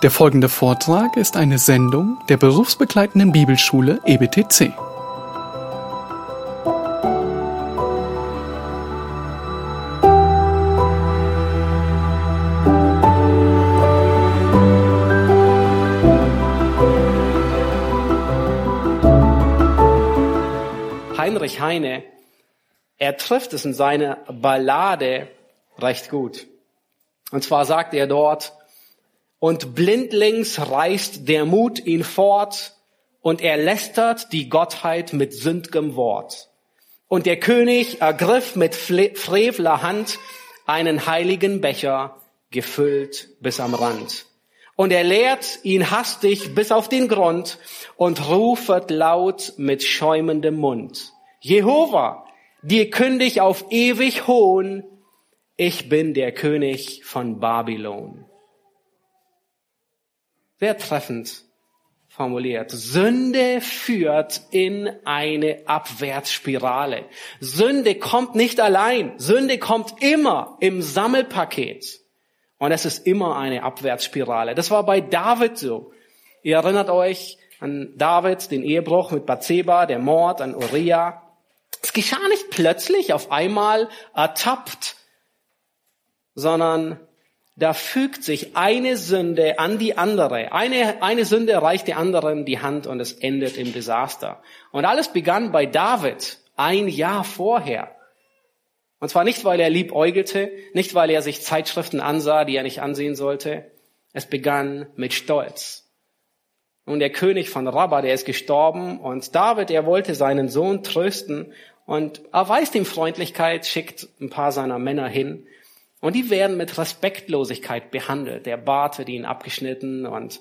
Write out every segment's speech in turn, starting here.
Der folgende Vortrag ist eine Sendung der berufsbegleitenden Bibelschule EBTC. Heinrich Heine, er trifft es in seiner Ballade recht gut. Und zwar sagt er dort, und blindlings reißt der Mut ihn fort, und er lästert die Gottheit mit sündgem Wort. Und der König ergriff mit frevler Hand einen heiligen Becher, gefüllt bis am Rand. Und er leert ihn hastig bis auf den Grund und rufet laut mit schäumendem Mund. Jehova, dir kündig auf ewig Hohn, ich bin der König von Babylon. Sehr treffend formuliert. Sünde führt in eine Abwärtsspirale. Sünde kommt nicht allein. Sünde kommt immer im Sammelpaket. Und es ist immer eine Abwärtsspirale. Das war bei David so. Ihr erinnert euch an David, den Ehebruch mit Bathseba, der Mord an Uriah. Es geschah nicht plötzlich auf einmal ertappt, sondern da fügt sich eine Sünde an die andere. Eine, eine Sünde reicht der anderen die Hand und es endet im Desaster. Und alles begann bei David ein Jahr vorher. Und zwar nicht, weil er liebäugelte, nicht, weil er sich Zeitschriften ansah, die er nicht ansehen sollte. Es begann mit Stolz. Und der König von Rabba, der ist gestorben und David, er wollte seinen Sohn trösten und erweist ihm Freundlichkeit, schickt ein paar seiner Männer hin und die werden mit Respektlosigkeit behandelt. Der Bart wird ihnen abgeschnitten und,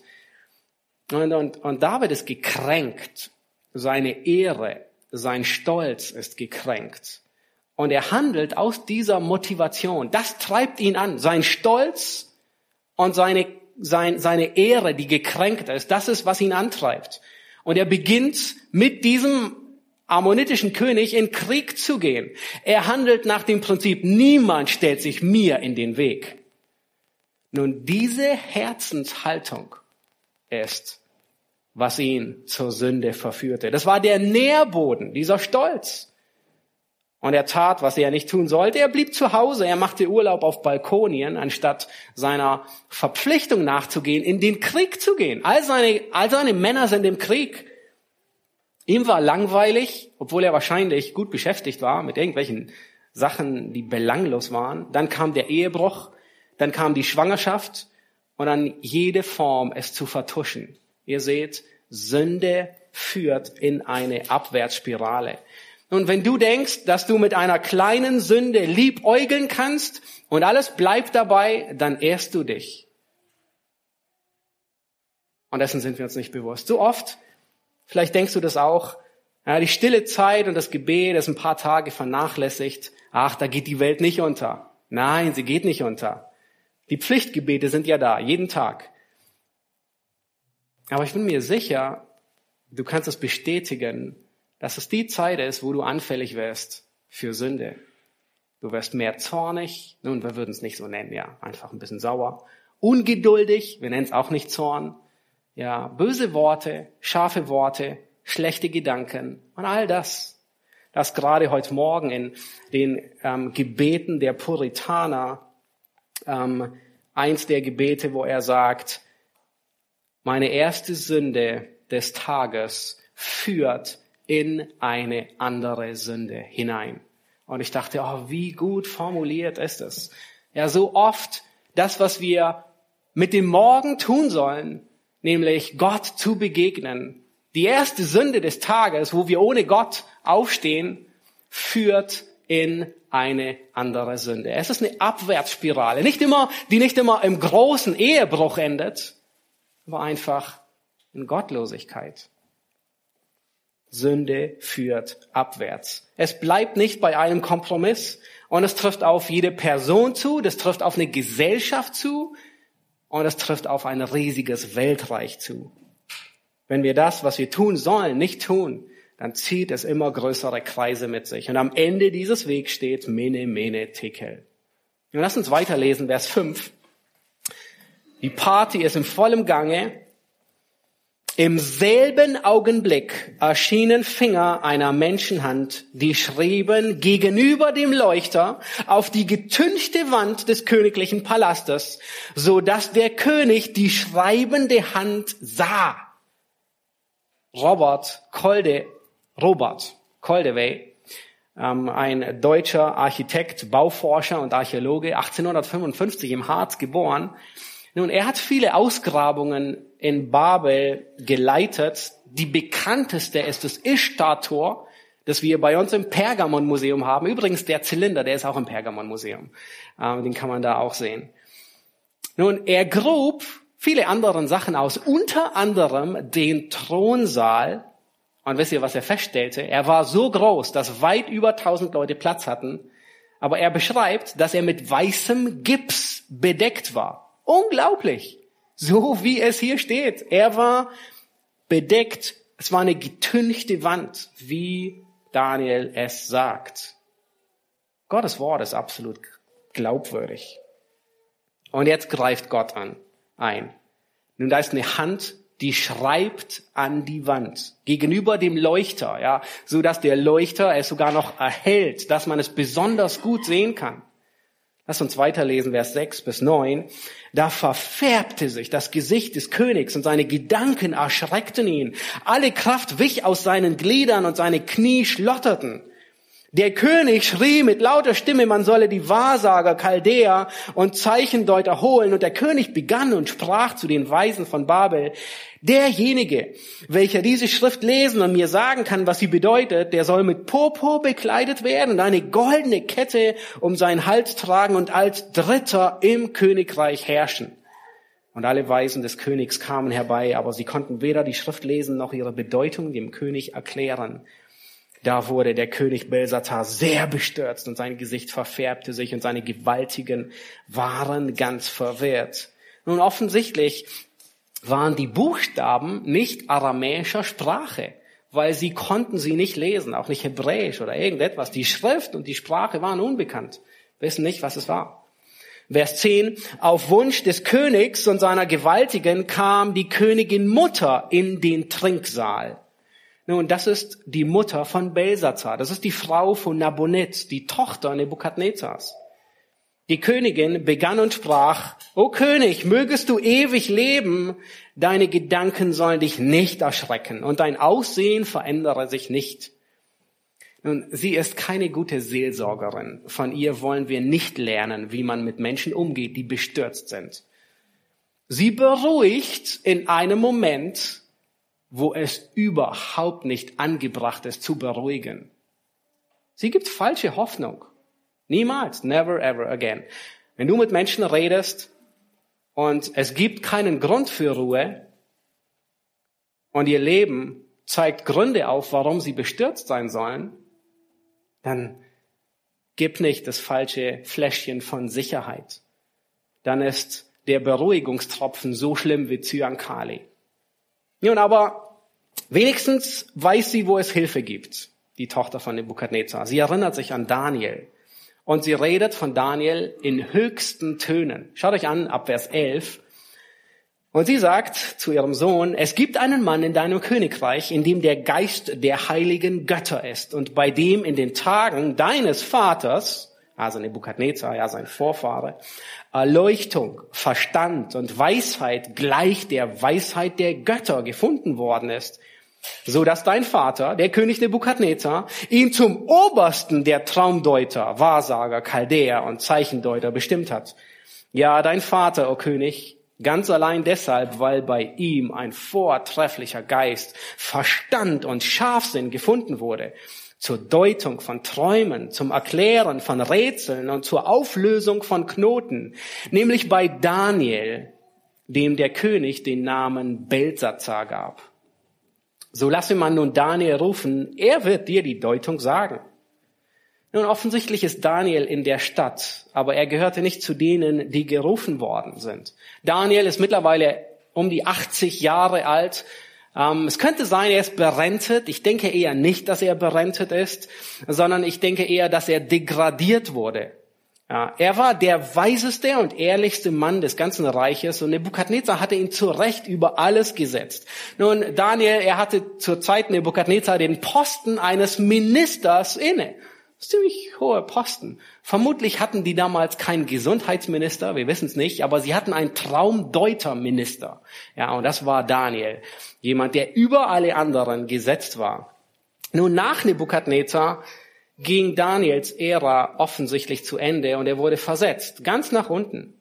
und, und, und David ist gekränkt. Seine Ehre, sein Stolz ist gekränkt. Und er handelt aus dieser Motivation. Das treibt ihn an. Sein Stolz und seine sein, seine Ehre, die gekränkt ist, das ist, was ihn antreibt. Und er beginnt mit diesem ammonitischen König in Krieg zu gehen. Er handelt nach dem Prinzip, niemand stellt sich mir in den Weg. Nun, diese Herzenshaltung ist, was ihn zur Sünde verführte. Das war der Nährboden, dieser Stolz. Und er tat, was er nicht tun sollte. Er blieb zu Hause. Er machte Urlaub auf Balkonien, anstatt seiner Verpflichtung nachzugehen, in den Krieg zu gehen. All seine, all seine Männer sind im Krieg. Ihm war langweilig, obwohl er wahrscheinlich gut beschäftigt war mit irgendwelchen Sachen, die belanglos waren. Dann kam der Ehebruch, dann kam die Schwangerschaft und dann jede Form, es zu vertuschen. Ihr seht, Sünde führt in eine Abwärtsspirale. Und wenn du denkst, dass du mit einer kleinen Sünde liebäugeln kannst und alles bleibt dabei, dann ehrst du dich. Und dessen sind wir uns nicht bewusst. So oft, vielleicht denkst du das auch, ja, die stille Zeit und das Gebet ist ein paar Tage vernachlässigt. Ach, da geht die Welt nicht unter. Nein, sie geht nicht unter. Die Pflichtgebete sind ja da, jeden Tag. Aber ich bin mir sicher, du kannst es bestätigen, dass es die Zeit ist, wo du anfällig wirst für Sünde. Du wirst mehr zornig, nun, wir würden es nicht so nennen, ja, einfach ein bisschen sauer, ungeduldig, wir nennen es auch nicht Zorn, ja, böse Worte, scharfe Worte, schlechte Gedanken und all das, das gerade heute Morgen in den ähm, Gebeten der Puritaner, ähm, eins der Gebete, wo er sagt, meine erste Sünde des Tages führt in eine andere Sünde hinein. Und ich dachte, oh, wie gut formuliert ist es. Ja, so oft das, was wir mit dem Morgen tun sollen, nämlich Gott zu begegnen. Die erste Sünde des Tages, wo wir ohne Gott aufstehen, führt in eine andere Sünde. Es ist eine Abwärtsspirale, nicht immer, die nicht immer im großen Ehebruch endet, aber einfach in Gottlosigkeit. Sünde führt abwärts. Es bleibt nicht bei einem Kompromiss und es trifft auf jede Person zu, das trifft auf eine Gesellschaft zu und es trifft auf ein riesiges Weltreich zu. Wenn wir das, was wir tun sollen, nicht tun, dann zieht es immer größere Kreise mit sich. Und am Ende dieses Wegs steht Mene, Mene, Tekel. Und lass uns weiterlesen, Vers 5. Die Party ist im vollen Gange. Im selben Augenblick erschienen Finger einer Menschenhand, die schrieben gegenüber dem Leuchter auf die getünchte Wand des königlichen Palastes, so dass der König die schreibende Hand sah. Robert Kolde, Robert Koldewey, ähm, ein deutscher Architekt, Bauforscher und Archäologe, 1855 im Harz geboren, nun, er hat viele Ausgrabungen in Babel geleitet. Die bekannteste ist das Ishtar-Tor, das wir bei uns im Pergamon-Museum haben. Übrigens, der Zylinder, der ist auch im Pergamon-Museum. Ähm, den kann man da auch sehen. Nun, er grub viele andere Sachen aus, unter anderem den Thronsaal. Und wisst ihr, was er feststellte? Er war so groß, dass weit über 1000 Leute Platz hatten. Aber er beschreibt, dass er mit weißem Gips bedeckt war. Unglaublich. So wie es hier steht. Er war bedeckt. Es war eine getünchte Wand, wie Daniel es sagt. Gottes Wort ist absolut glaubwürdig. Und jetzt greift Gott an, ein. Nun, da ist eine Hand, die schreibt an die Wand gegenüber dem Leuchter, ja, so dass der Leuchter es sogar noch erhält, dass man es besonders gut sehen kann. Lass uns weiterlesen, Vers 6 bis 9. Da verfärbte sich das Gesicht des Königs und seine Gedanken erschreckten ihn. Alle Kraft wich aus seinen Gliedern und seine Knie schlotterten. Der König schrie mit lauter Stimme, man solle die Wahrsager, Chaldäer und Zeichendeuter holen. Und der König begann und sprach zu den Weisen von Babel, derjenige, welcher diese Schrift lesen und mir sagen kann, was sie bedeutet, der soll mit Purpur bekleidet werden und eine goldene Kette um seinen Hals tragen und als Dritter im Königreich herrschen. Und alle Weisen des Königs kamen herbei, aber sie konnten weder die Schrift lesen noch ihre Bedeutung dem König erklären. Da wurde der König Belsatar sehr bestürzt und sein Gesicht verfärbte sich und seine Gewaltigen waren ganz verwirrt. Nun offensichtlich waren die Buchstaben nicht aramäischer Sprache, weil sie konnten sie nicht lesen, auch nicht hebräisch oder irgendetwas. Die Schrift und die Sprache waren unbekannt, wissen nicht, was es war. Vers 10, auf Wunsch des Königs und seiner Gewaltigen kam die Königin Mutter in den Trinksaal. Nun, das ist die Mutter von Belsazar. Das ist die Frau von Nabonid, die Tochter Nebukadnezars. Die Königin begann und sprach, O König, mögest du ewig leben, deine Gedanken sollen dich nicht erschrecken und dein Aussehen verändere sich nicht. Nun, sie ist keine gute Seelsorgerin. Von ihr wollen wir nicht lernen, wie man mit Menschen umgeht, die bestürzt sind. Sie beruhigt in einem Moment wo es überhaupt nicht angebracht ist, zu beruhigen. Sie gibt falsche Hoffnung. Niemals, never ever again. Wenn du mit Menschen redest und es gibt keinen Grund für Ruhe und ihr Leben zeigt Gründe auf, warum sie bestürzt sein sollen, dann gib nicht das falsche Fläschchen von Sicherheit. Dann ist der Beruhigungstropfen so schlimm wie Zyankali. Nun, aber wenigstens weiß sie, wo es Hilfe gibt, die Tochter von Nebukadnezar. Sie erinnert sich an Daniel. Und sie redet von Daniel in höchsten Tönen. Schaut euch an, ab Vers 11. Und sie sagt zu ihrem Sohn, es gibt einen Mann in deinem Königreich, in dem der Geist der heiligen Götter ist und bei dem in den Tagen deines Vaters, also Nebukadnezar, ja sein Vorfahre, Erleuchtung, Verstand und Weisheit gleich der Weisheit der Götter gefunden worden ist, so dass dein Vater, der König Nebukadnezar, ihn zum Obersten der Traumdeuter, Wahrsager, Chaldäer und Zeichendeuter bestimmt hat. Ja, dein Vater, o oh König, ganz allein deshalb, weil bei ihm ein vortrefflicher Geist, Verstand und Scharfsinn gefunden wurde zur Deutung von Träumen, zum Erklären von Rätseln und zur Auflösung von Knoten, nämlich bei Daniel, dem der König den Namen Belsatzar gab. So lasse man nun Daniel rufen, er wird dir die Deutung sagen. Nun, offensichtlich ist Daniel in der Stadt, aber er gehörte nicht zu denen, die gerufen worden sind. Daniel ist mittlerweile um die 80 Jahre alt ähm, es könnte sein, er ist berentet. Ich denke eher nicht, dass er berentet ist, sondern ich denke eher, dass er degradiert wurde. Ja, er war der weiseste und ehrlichste Mann des ganzen Reiches und Nebukadnezar hatte ihn zu Recht über alles gesetzt. Nun, Daniel, er hatte zur Zeit Nebukadnezar den Posten eines Ministers inne. Ziemlich hohe Posten. Vermutlich hatten die damals keinen Gesundheitsminister, wir wissen es nicht, aber sie hatten einen Traumdeuterminister. Ja, und das war Daniel. Jemand, der über alle anderen gesetzt war. Nun, nach Nebukadnezar ging Daniels Ära offensichtlich zu Ende und er wurde versetzt, ganz nach unten.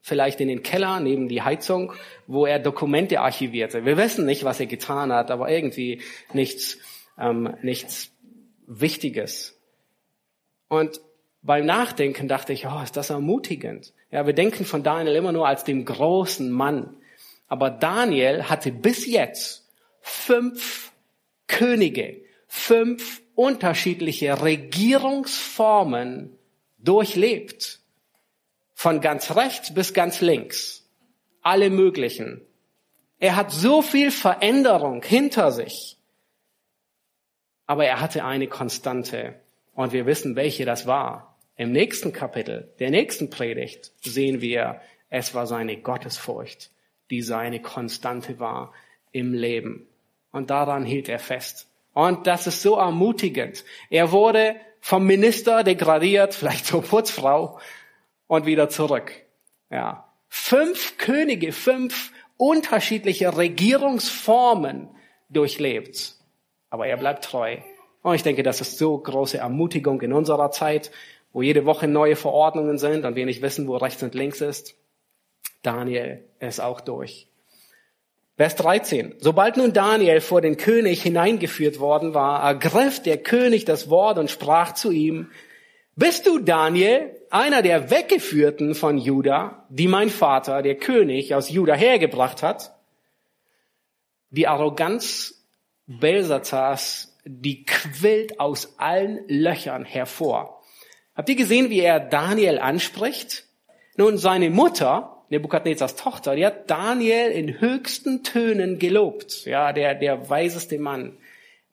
Vielleicht in den Keller neben die Heizung, wo er Dokumente archivierte. Wir wissen nicht, was er getan hat, aber irgendwie nichts, ähm, nichts Wichtiges. Und beim Nachdenken dachte ich, oh, ist das ermutigend. Ja, wir denken von Daniel immer nur als dem großen Mann. Aber Daniel hatte bis jetzt fünf Könige, fünf unterschiedliche Regierungsformen durchlebt. Von ganz rechts bis ganz links. Alle möglichen. Er hat so viel Veränderung hinter sich. Aber er hatte eine Konstante. Und wir wissen, welche das war. Im nächsten Kapitel, der nächsten Predigt, sehen wir, es war seine Gottesfurcht, die seine Konstante war im Leben. Und daran hielt er fest. Und das ist so ermutigend. Er wurde vom Minister degradiert, vielleicht zur Putzfrau und wieder zurück. Ja. Fünf Könige, fünf unterschiedliche Regierungsformen durchlebt. Aber er bleibt treu. Und ich denke, das ist so große Ermutigung in unserer Zeit, wo jede Woche neue Verordnungen sind und wir nicht wissen, wo rechts und links ist. Daniel ist auch durch. Vers 13. Sobald nun Daniel vor den König hineingeführt worden war, ergriff der König das Wort und sprach zu ihm, bist du Daniel, einer der Weggeführten von Juda, die mein Vater, der König aus Juda hergebracht hat? Die Arroganz Belsazars, die quillt aus allen Löchern hervor. Habt ihr gesehen, wie er Daniel anspricht? Nun, seine Mutter, Nebukadnezars Tochter, die hat Daniel in höchsten Tönen gelobt. Ja, der, der weiseste Mann.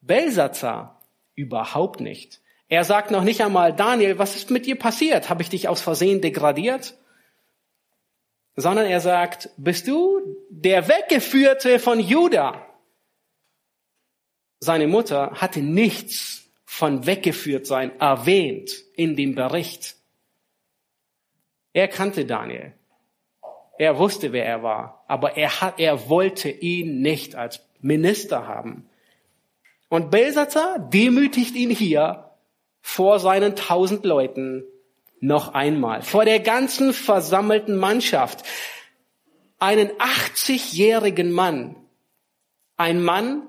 Belsazar überhaupt nicht. Er sagt noch nicht einmal, Daniel, was ist mit dir passiert? Habe ich dich aus Versehen degradiert? Sondern er sagt, bist du der Weggeführte von Juda? Seine Mutter hatte nichts von weggeführt sein erwähnt in dem Bericht. Er kannte Daniel. Er wusste, wer er war, aber er, hat, er wollte ihn nicht als Minister haben. Und Belsatzer demütigt ihn hier vor seinen tausend Leuten noch einmal, vor der ganzen versammelten Mannschaft. Einen 80-jährigen Mann, ein Mann,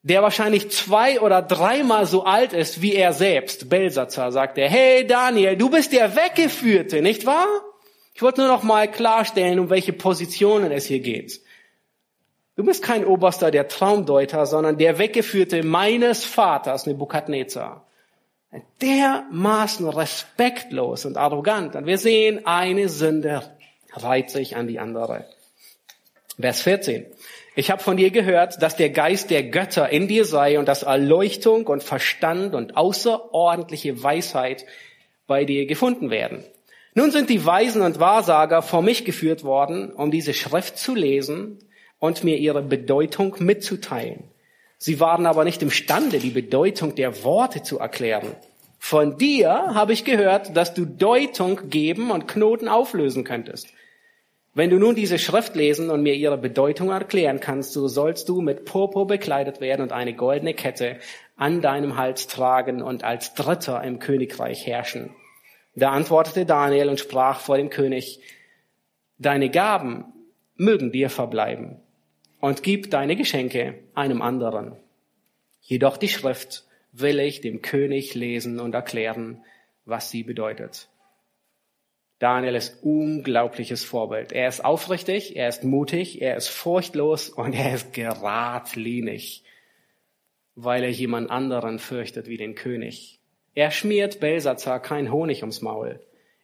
der wahrscheinlich zwei oder dreimal so alt ist wie er selbst. Belsatzer sagt er, hey Daniel, du bist der Weggeführte, nicht wahr? Ich wollte nur noch mal klarstellen, um welche Positionen es hier geht. Du bist kein Oberster der Traumdeuter, sondern der Weggeführte meines Vaters, Nebukadnezar. Dermaßen respektlos und arrogant. Und wir sehen, eine Sünde reiht sich an die andere. Vers 14. Ich habe von dir gehört, dass der Geist der Götter in dir sei und dass Erleuchtung und Verstand und außerordentliche Weisheit bei dir gefunden werden. Nun sind die Weisen und Wahrsager vor mich geführt worden, um diese Schrift zu lesen und mir ihre Bedeutung mitzuteilen. Sie waren aber nicht imstande, die Bedeutung der Worte zu erklären. Von dir habe ich gehört, dass du Deutung geben und Knoten auflösen könntest. Wenn du nun diese Schrift lesen und mir ihre Bedeutung erklären kannst, so sollst du mit Purpur bekleidet werden und eine goldene Kette an deinem Hals tragen und als Dritter im Königreich herrschen. Da antwortete Daniel und sprach vor dem König, deine Gaben mögen dir verbleiben und gib deine Geschenke einem anderen. Jedoch die Schrift will ich dem König lesen und erklären, was sie bedeutet. Daniel ist unglaubliches Vorbild. Er ist aufrichtig, er ist mutig, er ist furchtlos und er ist geradlinig, weil er jemand anderen fürchtet wie den König. Er schmiert Belsazar kein Honig ums Maul.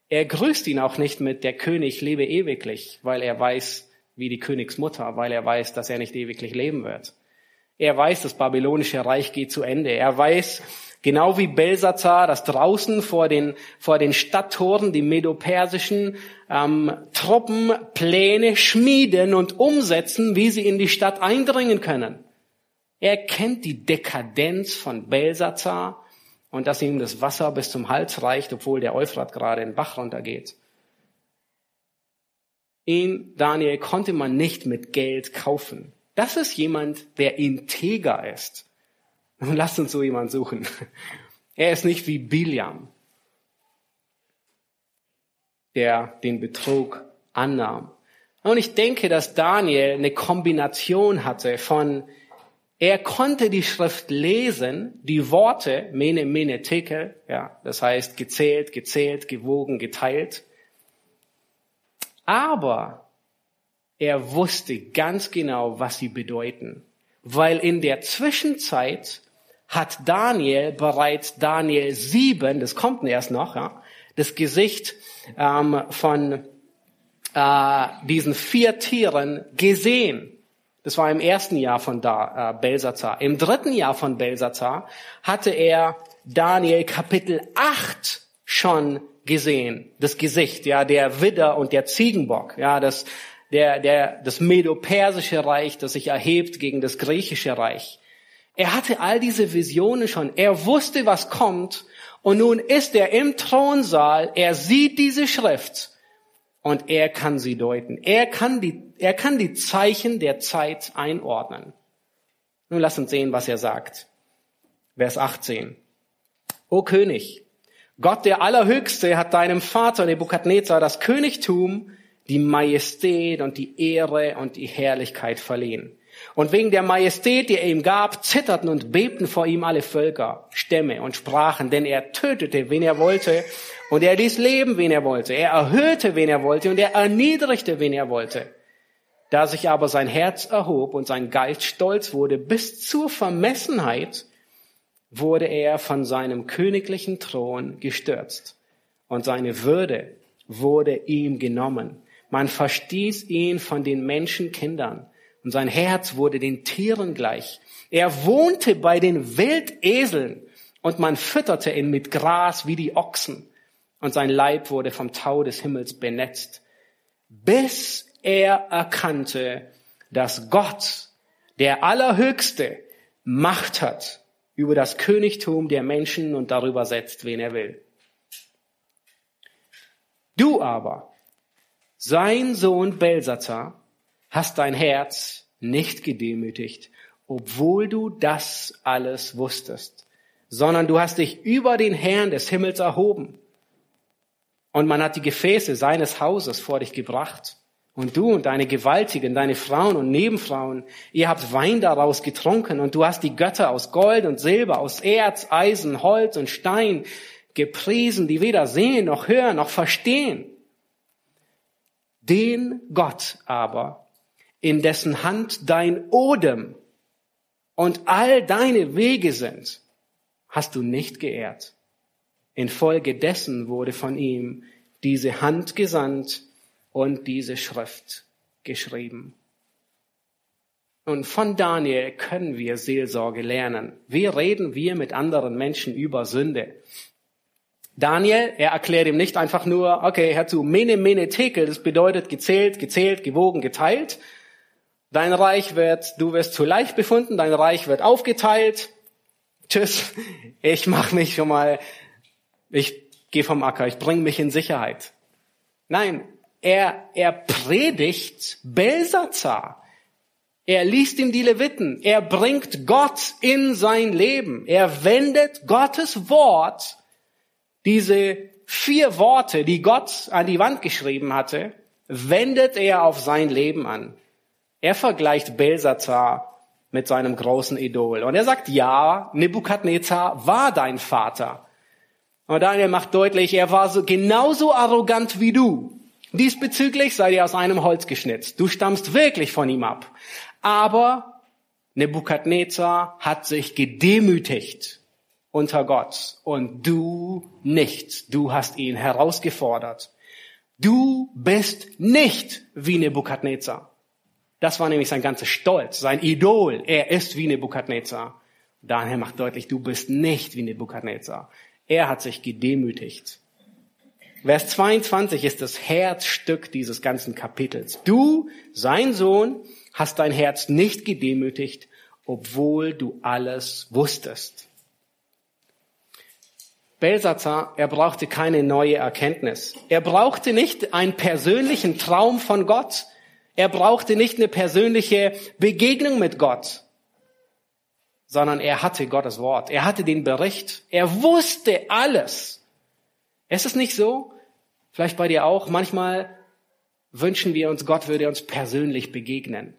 Er grüßt ihn auch nicht mit der König lebe ewiglich, weil er weiß, wie die Königsmutter, weil er weiß, dass er nicht ewiglich leben wird. Er weiß, das babylonische Reich geht zu Ende. Er weiß, Genau wie Belsazar, das draußen vor den, vor den Stadttoren die medopersischen ähm, Truppen Pläne schmieden und umsetzen, wie sie in die Stadt eindringen können. Er kennt die Dekadenz von Belsazar und dass ihm das Wasser bis zum Hals reicht, obwohl der Euphrat gerade in den Bach runtergeht. Ihn, Daniel, konnte man nicht mit Geld kaufen. Das ist jemand, der integer ist. Und lasst uns so jemand suchen. Er ist nicht wie Biliam, der den Betrug annahm. Und ich denke, dass Daniel eine Kombination hatte von, er konnte die Schrift lesen, die Worte, mene, mene, tekel, ja, das heißt gezählt, gezählt, gewogen, geteilt. Aber er wusste ganz genau, was sie bedeuten. Weil in der Zwischenzeit hat Daniel bereits Daniel 7, das kommt erst noch, ja, das Gesicht ähm, von äh, diesen vier Tieren gesehen. Das war im ersten Jahr von da, äh, Belsazar. Im dritten Jahr von Belsazar hatte er Daniel Kapitel 8 schon gesehen. Das Gesicht, ja, der Widder und der Ziegenbock, ja, das der, der, das Medo-Persische Reich, das sich erhebt gegen das griechische Reich. Er hatte all diese Visionen schon. Er wusste, was kommt. Und nun ist er im Thronsaal. Er sieht diese Schrift. Und er kann sie deuten. Er kann die, er kann die Zeichen der Zeit einordnen. Nun lass uns sehen, was er sagt. Vers 18. O König, Gott der Allerhöchste hat deinem Vater Nebukadnezar das Königtum die Majestät und die Ehre und die Herrlichkeit verliehen. Und wegen der Majestät, die er ihm gab, zitterten und bebten vor ihm alle Völker, Stämme und Sprachen, denn er tötete, wen er wollte, und er ließ leben, wen er wollte. Er erhöhte, wen er wollte, und er erniedrigte, wen er wollte. Da sich aber sein Herz erhob und sein Geist stolz wurde bis zur Vermessenheit, wurde er von seinem königlichen Thron gestürzt, und seine Würde wurde ihm genommen. Man verstieß ihn von den Menschenkindern und sein Herz wurde den Tieren gleich. Er wohnte bei den Wildeseln und man fütterte ihn mit Gras wie die Ochsen und sein Leib wurde vom Tau des Himmels benetzt, bis er erkannte, dass Gott, der Allerhöchste, Macht hat über das Königtum der Menschen und darüber setzt, wen er will. Du aber, sein Sohn Belsazar, hast dein Herz nicht gedemütigt, obwohl du das alles wusstest, sondern du hast dich über den Herrn des Himmels erhoben. Und man hat die Gefäße seines Hauses vor dich gebracht. Und du und deine Gewaltigen, deine Frauen und Nebenfrauen, ihr habt Wein daraus getrunken und du hast die Götter aus Gold und Silber, aus Erz, Eisen, Holz und Stein gepriesen, die weder sehen noch hören noch verstehen. Den Gott aber, in dessen Hand dein Odem und all deine Wege sind, hast du nicht geehrt. Infolgedessen wurde von ihm diese Hand gesandt und diese Schrift geschrieben. Und von Daniel können wir Seelsorge lernen. Wie reden wir mit anderen Menschen über Sünde? Daniel, er erklärt ihm nicht einfach nur, okay, hör zu, mene, mene, tekel, das bedeutet gezählt, gezählt, gewogen, geteilt. Dein Reich wird, du wirst zu leicht befunden, dein Reich wird aufgeteilt. Tschüss, ich mach mich schon mal, ich gehe vom Acker, ich bringe mich in Sicherheit. Nein, er, er predigt Belsazar. Er liest ihm die Leviten. Er bringt Gott in sein Leben. Er wendet Gottes Wort diese vier Worte, die Gott an die Wand geschrieben hatte, wendet er auf sein Leben an. Er vergleicht Belsazar mit seinem großen Idol. Und er sagt, ja, Nebukadnezar war dein Vater. Und Daniel macht deutlich, er war so genauso arrogant wie du. Diesbezüglich sei dir aus einem Holz geschnitzt. Du stammst wirklich von ihm ab. Aber Nebukadnezar hat sich gedemütigt unter Gott und du nicht. Du hast ihn herausgefordert. Du bist nicht wie Nebukadnezar. Das war nämlich sein ganzer Stolz, sein Idol. Er ist wie Nebukadnezar. Daniel macht deutlich, du bist nicht wie Nebukadnezar. Er hat sich gedemütigt. Vers 22 ist das Herzstück dieses ganzen Kapitels. Du, sein Sohn, hast dein Herz nicht gedemütigt, obwohl du alles wusstest. Belsazar, er brauchte keine neue Erkenntnis. Er brauchte nicht einen persönlichen Traum von Gott. Er brauchte nicht eine persönliche Begegnung mit Gott, sondern er hatte Gottes Wort. Er hatte den Bericht. Er wusste alles. Ist es nicht so? Vielleicht bei dir auch. Manchmal wünschen wir uns, Gott würde uns persönlich begegnen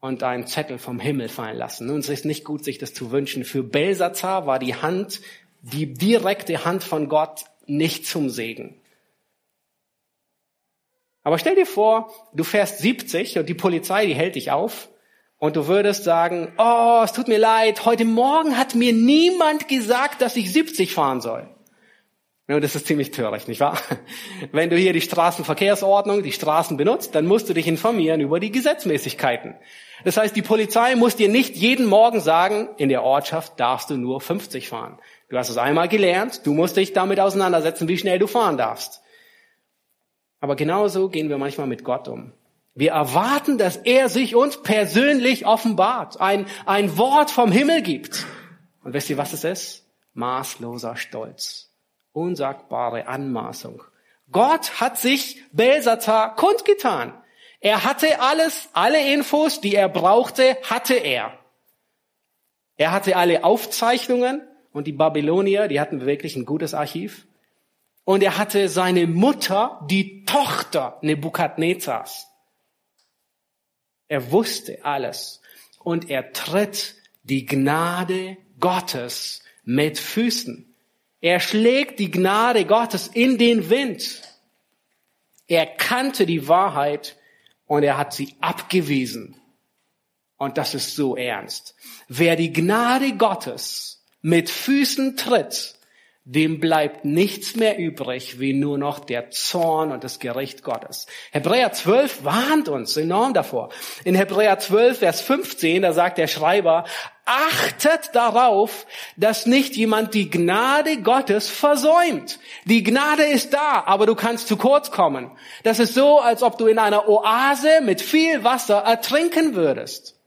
und einen Zettel vom Himmel fallen lassen. Nun, es ist nicht gut, sich das zu wünschen. Für Belsazar war die Hand die direkte Hand von Gott nicht zum Segen. Aber stell dir vor, du fährst 70 und die Polizei, die hält dich auf und du würdest sagen, oh, es tut mir leid, heute Morgen hat mir niemand gesagt, dass ich 70 fahren soll. Nun, das ist ziemlich töricht, nicht wahr? Wenn du hier die Straßenverkehrsordnung, die Straßen benutzt, dann musst du dich informieren über die Gesetzmäßigkeiten. Das heißt, die Polizei muss dir nicht jeden Morgen sagen, in der Ortschaft darfst du nur 50 fahren. Du hast es einmal gelernt, du musst dich damit auseinandersetzen, wie schnell du fahren darfst. Aber genauso gehen wir manchmal mit Gott um. Wir erwarten, dass er sich uns persönlich offenbart, ein, ein Wort vom Himmel gibt. Und wisst ihr, was es ist? Maßloser Stolz, unsagbare Anmaßung. Gott hat sich Belsazar kundgetan. Er hatte alles, alle Infos, die er brauchte, hatte er. Er hatte alle Aufzeichnungen, und die Babylonier, die hatten wirklich ein gutes Archiv. Und er hatte seine Mutter, die Tochter Nebukadnezars. Er wusste alles. Und er tritt die Gnade Gottes mit Füßen. Er schlägt die Gnade Gottes in den Wind. Er kannte die Wahrheit und er hat sie abgewiesen. Und das ist so ernst. Wer die Gnade Gottes mit Füßen tritt, dem bleibt nichts mehr übrig, wie nur noch der Zorn und das Gericht Gottes. Hebräer 12 warnt uns enorm davor. In Hebräer 12, Vers 15, da sagt der Schreiber, achtet darauf, dass nicht jemand die Gnade Gottes versäumt. Die Gnade ist da, aber du kannst zu kurz kommen. Das ist so, als ob du in einer Oase mit viel Wasser ertrinken würdest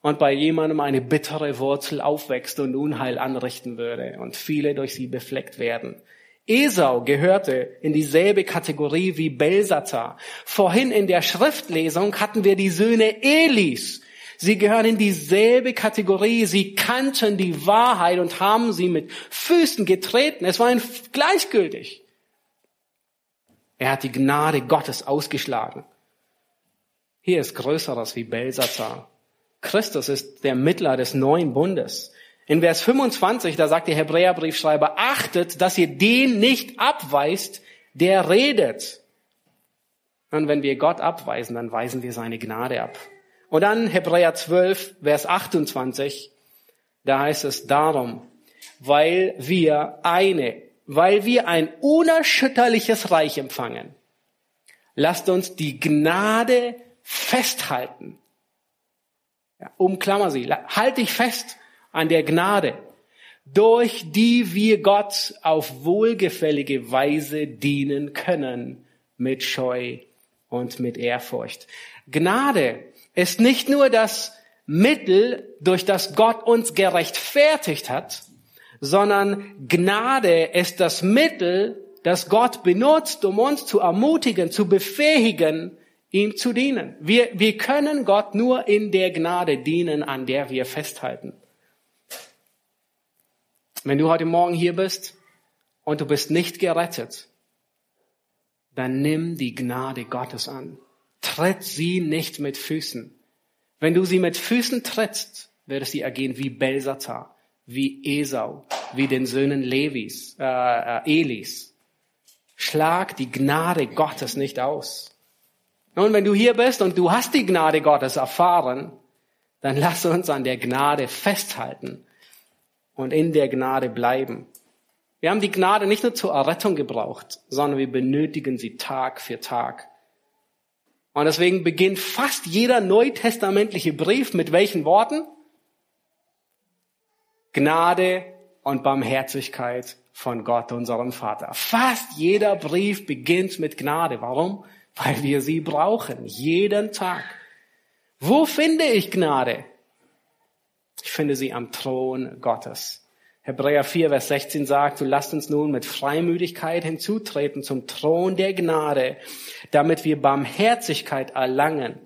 und bei jemandem eine bittere Wurzel aufwächst und Unheil anrichten würde und viele durch sie befleckt werden. Esau gehörte in dieselbe Kategorie wie Belsazar. Vorhin in der Schriftlesung hatten wir die Söhne Elis. Sie gehören in dieselbe Kategorie. Sie kannten die Wahrheit und haben sie mit Füßen getreten. Es war ihnen gleichgültig. Er hat die Gnade Gottes ausgeschlagen. Hier ist Größeres wie Belsazar. Christus ist der Mittler des neuen Bundes. In Vers 25, da sagt der Hebräerbriefschreiber, achtet, dass ihr den nicht abweist, der redet. Und wenn wir Gott abweisen, dann weisen wir seine Gnade ab. Und dann Hebräer 12, Vers 28, da heißt es darum, weil wir eine, weil wir ein unerschütterliches Reich empfangen. Lasst uns die Gnade festhalten ja, umklammer sie. Halt dich fest an der Gnade, durch die wir Gott auf wohlgefällige Weise dienen können mit Scheu und mit Ehrfurcht. Gnade ist nicht nur das Mittel, durch das Gott uns gerechtfertigt hat, sondern Gnade ist das Mittel, das Gott benutzt, um uns zu ermutigen, zu befähigen, ihm zu dienen. Wir, wir können Gott nur in der Gnade dienen, an der wir festhalten. Wenn du heute Morgen hier bist und du bist nicht gerettet, dann nimm die Gnade Gottes an. Tritt sie nicht mit Füßen. Wenn du sie mit Füßen trittst, wird es dir ergehen wie Belsazar, wie Esau, wie den Söhnen Levis, äh, äh, Elis. Schlag die Gnade Gottes nicht aus. Nun, wenn du hier bist und du hast die Gnade Gottes erfahren, dann lass uns an der Gnade festhalten und in der Gnade bleiben. Wir haben die Gnade nicht nur zur Errettung gebraucht, sondern wir benötigen sie Tag für Tag. Und deswegen beginnt fast jeder neutestamentliche Brief mit welchen Worten? Gnade und Barmherzigkeit von Gott, unserem Vater. Fast jeder Brief beginnt mit Gnade. Warum? Weil wir sie brauchen, jeden Tag. Wo finde ich Gnade? Ich finde sie am Thron Gottes. Hebräer 4, Vers 16 sagt, so lasst uns nun mit Freimütigkeit hinzutreten zum Thron der Gnade, damit wir Barmherzigkeit erlangen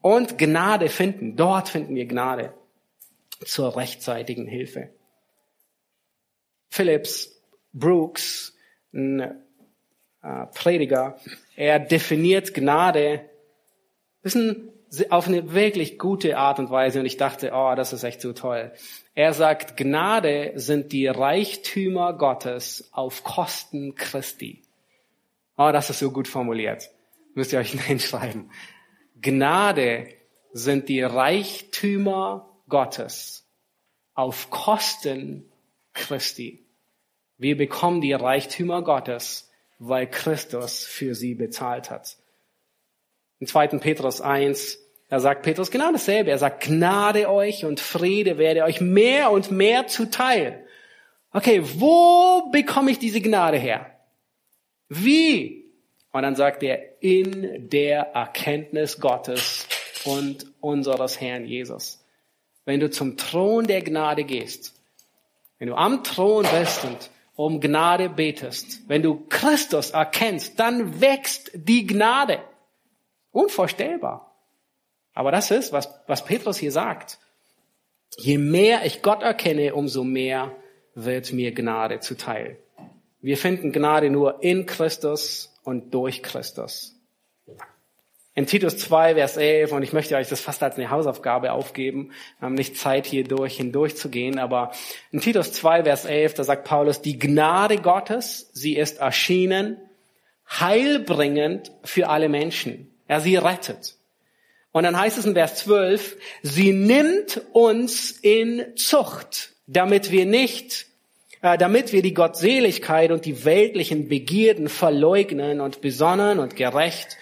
und Gnade finden. Dort finden wir Gnade zur rechtzeitigen Hilfe. Phillips Brooks, ein Prediger, er definiert Gnade bisschen auf eine wirklich gute Art und Weise und ich dachte, oh, das ist echt so toll. Er sagt, Gnade sind die Reichtümer Gottes auf Kosten Christi. Oh, das ist so gut formuliert. Müsst ihr euch hinschreiben. Gnade sind die Reichtümer Gottes auf Kosten Christi. Wir bekommen die Reichtümer Gottes, weil Christus für sie bezahlt hat. In 2. Petrus 1, da sagt Petrus genau dasselbe. Er sagt, Gnade euch und Friede werde euch mehr und mehr zuteil. Okay, wo bekomme ich diese Gnade her? Wie? Und dann sagt er, in der Erkenntnis Gottes und unseres Herrn Jesus. Wenn du zum Thron der Gnade gehst, wenn du am Thron bist und um Gnade betest, wenn du Christus erkennst, dann wächst die Gnade. Unvorstellbar. Aber das ist, was, was Petrus hier sagt. Je mehr ich Gott erkenne, umso mehr wird mir Gnade zuteil. Wir finden Gnade nur in Christus und durch Christus. In Titus 2, Vers 11, und ich möchte euch das fast als eine Hausaufgabe aufgeben, wir haben nicht Zeit hier durch hindurchzugehen, aber in Titus 2, Vers 11, da sagt Paulus, die Gnade Gottes, sie ist erschienen, heilbringend für alle Menschen. Ja, sie rettet. Und dann heißt es in Vers 12, sie nimmt uns in Zucht, damit wir nicht, äh, damit wir die Gottseligkeit und die weltlichen Begierden verleugnen und besonnen und gerecht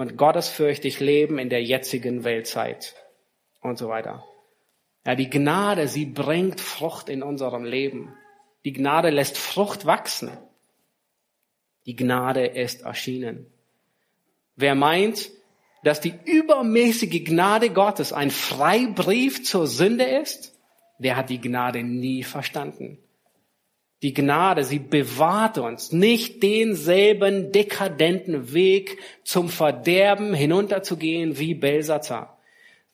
und gottesfürchtig leben in der jetzigen Weltzeit und so weiter. Ja, die Gnade, sie bringt Frucht in unserem Leben. Die Gnade lässt Frucht wachsen. Die Gnade ist erschienen. Wer meint, dass die übermäßige Gnade Gottes ein Freibrief zur Sünde ist, der hat die Gnade nie verstanden. Die Gnade, sie bewahrt uns, nicht denselben dekadenten Weg zum Verderben hinunterzugehen wie Belsatzer.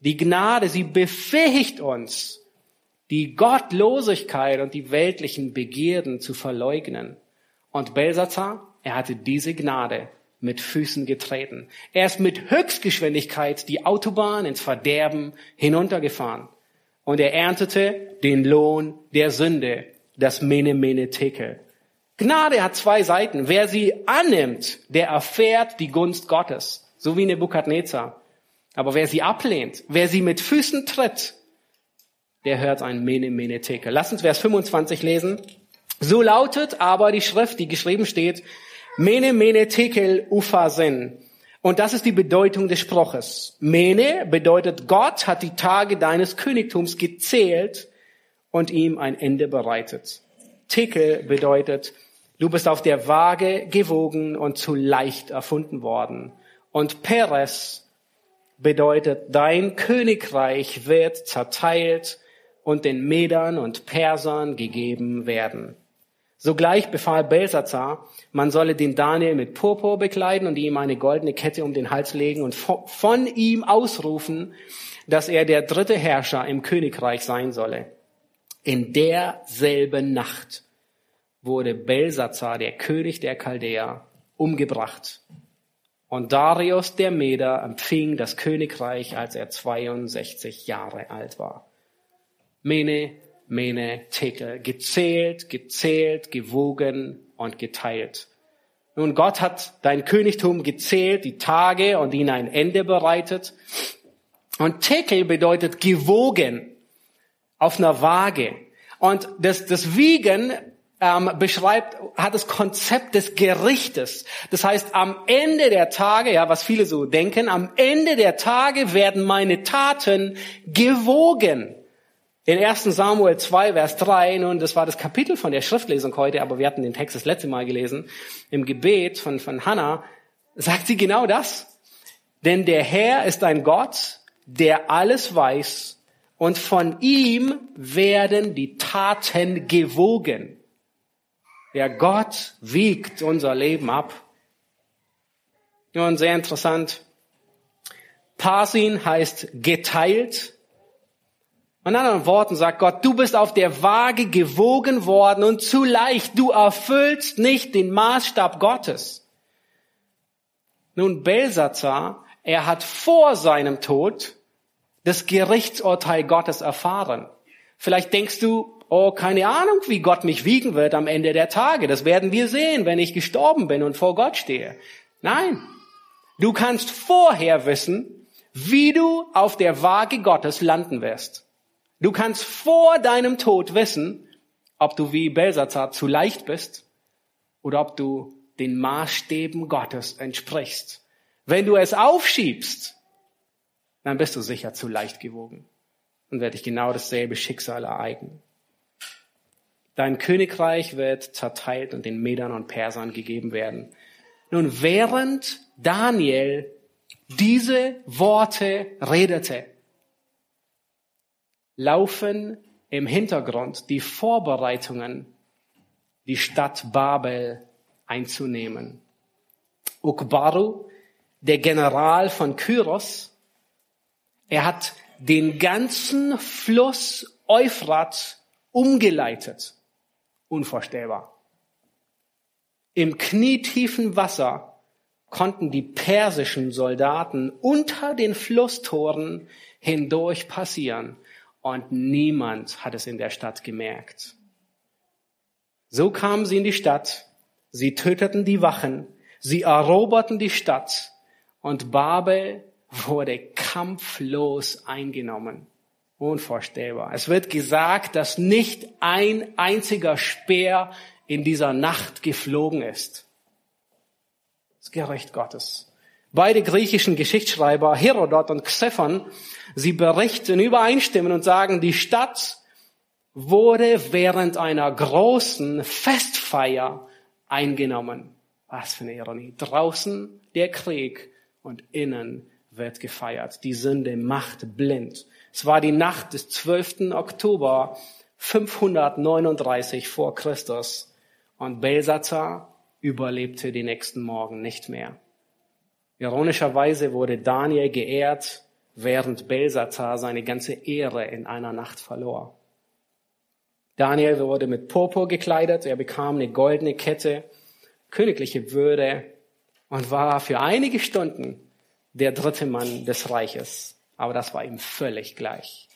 Die Gnade, sie befähigt uns, die Gottlosigkeit und die weltlichen Begierden zu verleugnen. Und Belsatzer, er hatte diese Gnade mit Füßen getreten. Er ist mit Höchstgeschwindigkeit die Autobahn ins Verderben hinuntergefahren. Und er erntete den Lohn der Sünde, das Mene Mene Tekel. Gnade hat zwei Seiten. Wer sie annimmt, der erfährt die Gunst Gottes, so wie Nebukadnezar. Aber wer sie ablehnt, wer sie mit Füßen tritt, der hört ein Mene Mene Tekel. Lass uns Vers 25 lesen. So lautet aber die Schrift, die geschrieben steht, Mene, mene, tekel, ufasen. Und das ist die Bedeutung des Spruches. Mene bedeutet, Gott hat die Tage deines Königtums gezählt und ihm ein Ende bereitet. Tekel bedeutet, du bist auf der Waage gewogen und zu leicht erfunden worden. Und Peres bedeutet, dein Königreich wird zerteilt und den Medern und Persern gegeben werden. Sogleich befahl Belsazar, man solle den Daniel mit Purpur bekleiden und ihm eine goldene Kette um den Hals legen und von ihm ausrufen, dass er der dritte Herrscher im Königreich sein solle. In derselben Nacht wurde Belsazar, der König der Chaldäer, umgebracht. Und Darius der Meder empfing das Königreich, als er 62 Jahre alt war. Mene, Mene, Tekel. Gezählt, gezählt, gewogen und geteilt. Nun, Gott hat dein Königtum gezählt, die Tage und ihnen ein Ende bereitet. Und Tekel bedeutet gewogen, auf einer Waage. Und das, das Wiegen ähm, beschreibt, hat das Konzept des Gerichtes. Das heißt, am Ende der Tage, ja, was viele so denken, am Ende der Tage werden meine Taten gewogen. In 1 Samuel 2, Vers 3, nun, das war das Kapitel von der Schriftlesung heute, aber wir hatten den Text das letzte Mal gelesen, im Gebet von, von Hannah, sagt sie genau das. Denn der Herr ist ein Gott, der alles weiß und von ihm werden die Taten gewogen. Der Gott wiegt unser Leben ab. Nun, sehr interessant. Parsin heißt geteilt in anderen Worten sagt Gott, du bist auf der Waage gewogen worden und zu leicht, du erfüllst nicht den Maßstab Gottes. Nun, Belsazar, er hat vor seinem Tod das Gerichtsurteil Gottes erfahren. Vielleicht denkst du, oh, keine Ahnung, wie Gott mich wiegen wird am Ende der Tage. Das werden wir sehen, wenn ich gestorben bin und vor Gott stehe. Nein. Du kannst vorher wissen, wie du auf der Waage Gottes landen wirst. Du kannst vor deinem Tod wissen, ob du wie Belsazar zu leicht bist oder ob du den Maßstäben Gottes entsprichst. Wenn du es aufschiebst, dann bist du sicher zu leicht gewogen und wird dich genau dasselbe Schicksal ereignen. Dein Königreich wird zerteilt und den Medern und Persern gegeben werden. Nun, während Daniel diese Worte redete, laufen im Hintergrund die Vorbereitungen, die Stadt Babel einzunehmen. Ukbaru, der General von Kyros, er hat den ganzen Fluss Euphrat umgeleitet. Unvorstellbar. Im knietiefen Wasser konnten die persischen Soldaten unter den Flusstoren hindurch passieren und niemand hat es in der Stadt gemerkt. So kamen sie in die Stadt, sie töteten die Wachen, sie eroberten die Stadt und Babel wurde kampflos eingenommen. Unvorstellbar. Es wird gesagt, dass nicht ein einziger Speer in dieser Nacht geflogen ist. Das Gericht Gottes. Beide griechischen Geschichtsschreiber, Herodot und Xephon, Sie berichten, übereinstimmen und sagen, die Stadt wurde während einer großen Festfeier eingenommen. Was für eine Ironie. Draußen der Krieg und innen wird gefeiert. Die Sünde macht blind. Es war die Nacht des 12. Oktober 539 vor Christus und Belsazar überlebte den nächsten Morgen nicht mehr. Ironischerweise wurde Daniel geehrt während Belsazar seine ganze Ehre in einer Nacht verlor. Daniel wurde mit Purpur gekleidet, er bekam eine goldene Kette, königliche Würde und war für einige Stunden der dritte Mann des Reiches. Aber das war ihm völlig gleich.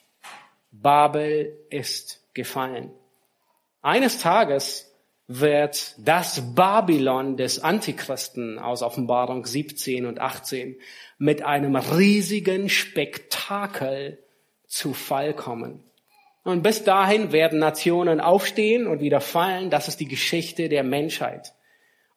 Babel ist gefallen. Eines Tages wird das Babylon des Antichristen aus Offenbarung 17 und 18 mit einem riesigen Spektakel zu Fall kommen. Und bis dahin werden Nationen aufstehen und wieder fallen. Das ist die Geschichte der Menschheit.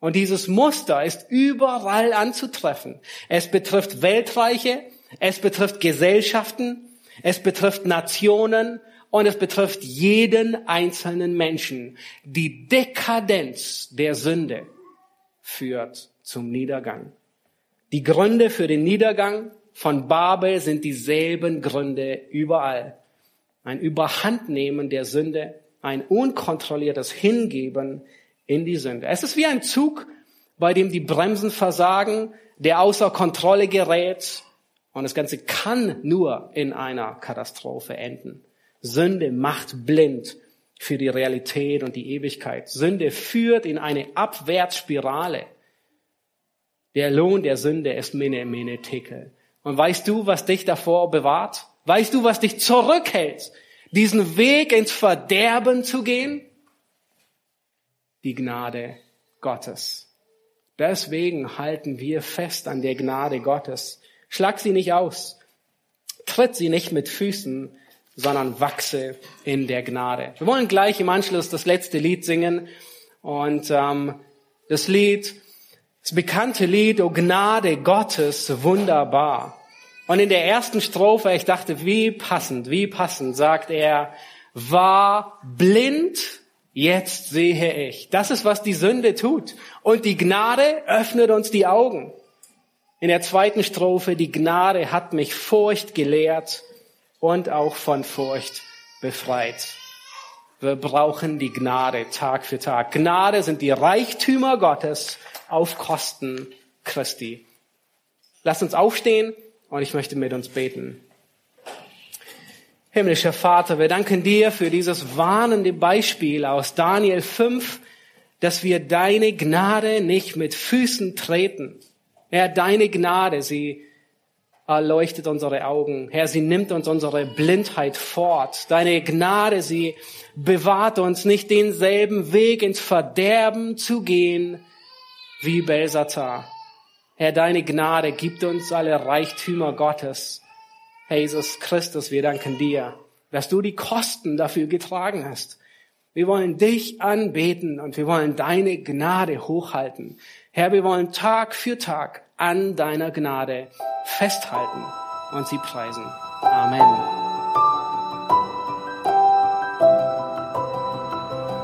Und dieses Muster ist überall anzutreffen. Es betrifft Weltreiche, es betrifft Gesellschaften, es betrifft Nationen und es betrifft jeden einzelnen Menschen. Die Dekadenz der Sünde führt zum Niedergang. Die Gründe für den Niedergang von Babel sind dieselben Gründe überall. Ein Überhandnehmen der Sünde, ein unkontrolliertes Hingeben in die Sünde. Es ist wie ein Zug, bei dem die Bremsen versagen, der außer Kontrolle gerät und das Ganze kann nur in einer Katastrophe enden. Sünde macht blind für die Realität und die Ewigkeit. Sünde führt in eine Abwärtsspirale. Der Lohn der Sünde ist Mene, Mene, Tekel. Und weißt du, was dich davor bewahrt? Weißt du, was dich zurückhält, diesen Weg ins Verderben zu gehen? Die Gnade Gottes. Deswegen halten wir fest an der Gnade Gottes. Schlag sie nicht aus. Tritt sie nicht mit Füßen, sondern wachse in der Gnade. Wir wollen gleich im Anschluss das letzte Lied singen. Und ähm, das Lied, das bekannte Lied, O Gnade Gottes, wunderbar. Und in der ersten Strophe, ich dachte, wie passend, wie passend, sagt er, war blind, jetzt sehe ich. Das ist, was die Sünde tut. Und die Gnade öffnet uns die Augen. In der zweiten Strophe, die Gnade hat mich Furcht gelehrt und auch von Furcht befreit. Wir brauchen die Gnade Tag für Tag. Gnade sind die Reichtümer Gottes auf Kosten Christi. Lasst uns aufstehen und ich möchte mit uns beten. Himmlischer Vater, wir danken dir für dieses warnende Beispiel aus Daniel 5, dass wir deine Gnade nicht mit Füßen treten. Herr, deine Gnade, sie erleuchtet unsere Augen. Herr, sie nimmt uns unsere Blindheit fort. Deine Gnade, sie bewahrt uns nicht denselben Weg ins Verderben zu gehen wie Belsatar. Herr, deine Gnade gibt uns alle Reichtümer Gottes. Jesus Christus, wir danken dir, dass du die Kosten dafür getragen hast. Wir wollen dich anbeten und wir wollen deine Gnade hochhalten. Herr, wir wollen Tag für Tag an deiner Gnade festhalten und sie preisen. Amen.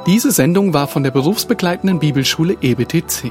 Diese Sendung war von der berufsbegleitenden Bibelschule EBTC.